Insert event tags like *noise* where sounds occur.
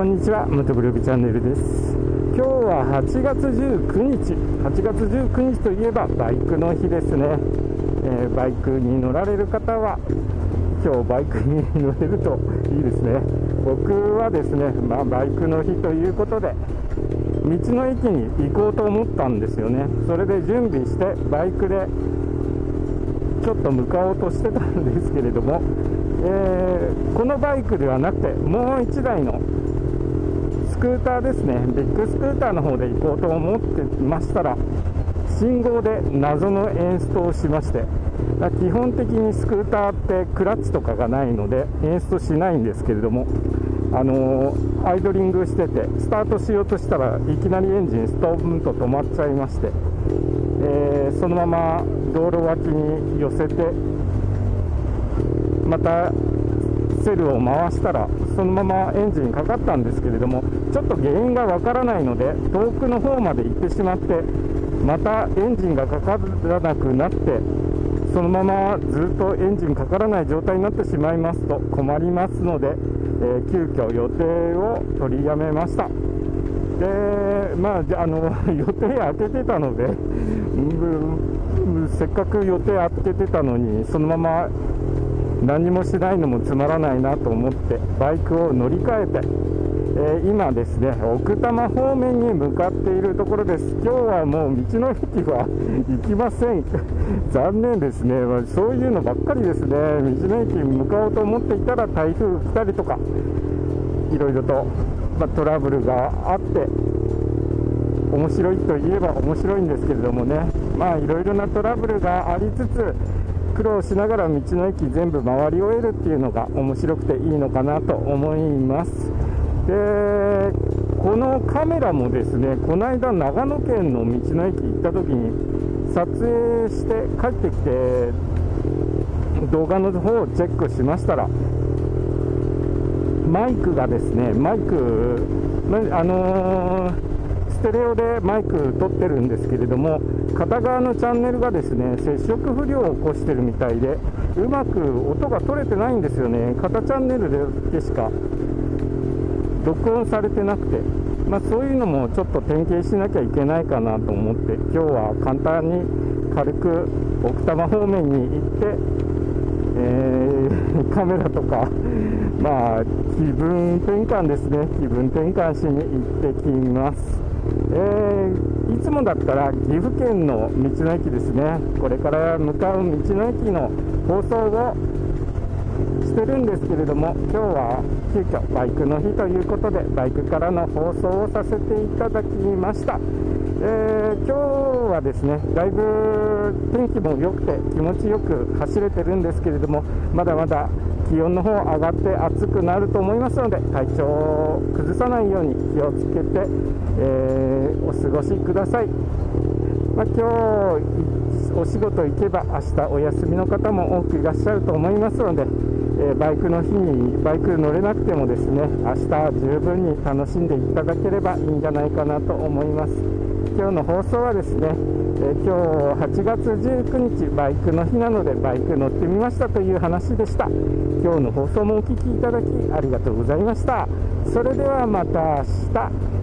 こんにちは、元ブログチャンネルです。今日は8月19日、8月19日といえばバイクの日ですね。えー、バイクに乗られる方は、今日バイクに乗れるといいですね。僕はですね、まあ、バイクの日ということで、道の駅に行こうと思ったんですよね。それで準備して、バイクでちょっと向かおうとしてたんですけれども、えー、このバイクではなくてもう1台のクーターですね。ビッグスクーターの方で行こうと思ってましたら信号で謎のエンストをしまして基本的にスクーターってクラッチとかがないのでエンストしないんですけれどもあのー、アイドリングしててスタートしようとしたらいきなりエンジンストーンと止まっちゃいまして、えー、そのまま道路脇に寄せてまたセルを回したらそのままエンジンかかったんですけれどもちょっと原因がわからないので遠くの方まで行ってしまってまたエンジンがかからなくなってそのままずっとエンジンかからない状態になってしまいますと困りますので、えー、急遽予定を取りやめました。でまああの *laughs* 予定開けてたので、うん、せっかく予定開けてたのにそのまま何もしないのもつまらないなと思ってバイクを乗り換えて、えー、今ですね奥多摩方面に向かっているところです。今日はもう道の駅は行きません。*laughs* 残念ですね、まあ、そういうのばっかりですね。道の駅に向かおうと思っていたら台風来たりとかいろいろと、まあ、トラブルがあって面白いといえば面白いんですけれどもね。まあいろいろなトラブルがありつつ苦労しながら道の駅全部回り終えるっていうのが面白くていいのかなと思います。でこのカメラもですねこの間長野県の道の駅行った時に撮影して帰ってきて動画の方をチェックしましたらマイクがですねマイクあのーステレオでマイク撮ってるんですけれども片側のチャンネルがですね接触不良を起こしてるみたいでうまく音が取れてないんですよね。片チャンネルでしか録音されてなくて、まあ、そういうのもちょっと点検しなきゃいけないかなと思って今日は簡単に軽く奥多摩方面に行って、えー、カメラとか *laughs* まあ気分転換ですね。気分転換しに行ってきます。えー、いつもだったら岐阜県の道の駅ですね。これから向かう道の駅の放送をしてるんですけれども今日は急遽バイクの日ということでバイクからの放送をさせていただきました、えー、今日はですねだいぶ天気も良くて気持ちよく走れてるんですけれどもまだまだ気温の方上がって暑くなると思いますので体調を崩さないように気をつけて、えー、お過ごしください、まあ、今日お仕事行けば明日お休みの方も多くいらっしゃると思いますので、えー、バイクの日にバイク乗れなくてもですね明日十分に楽しんでいただければいいんじゃないかなと思います。今日の放送はですねえ今日8月19日バイクの日なのでバイク乗ってみましたという話でした。今日の放送もお聴きいただきありがとうございました。それではまた明日。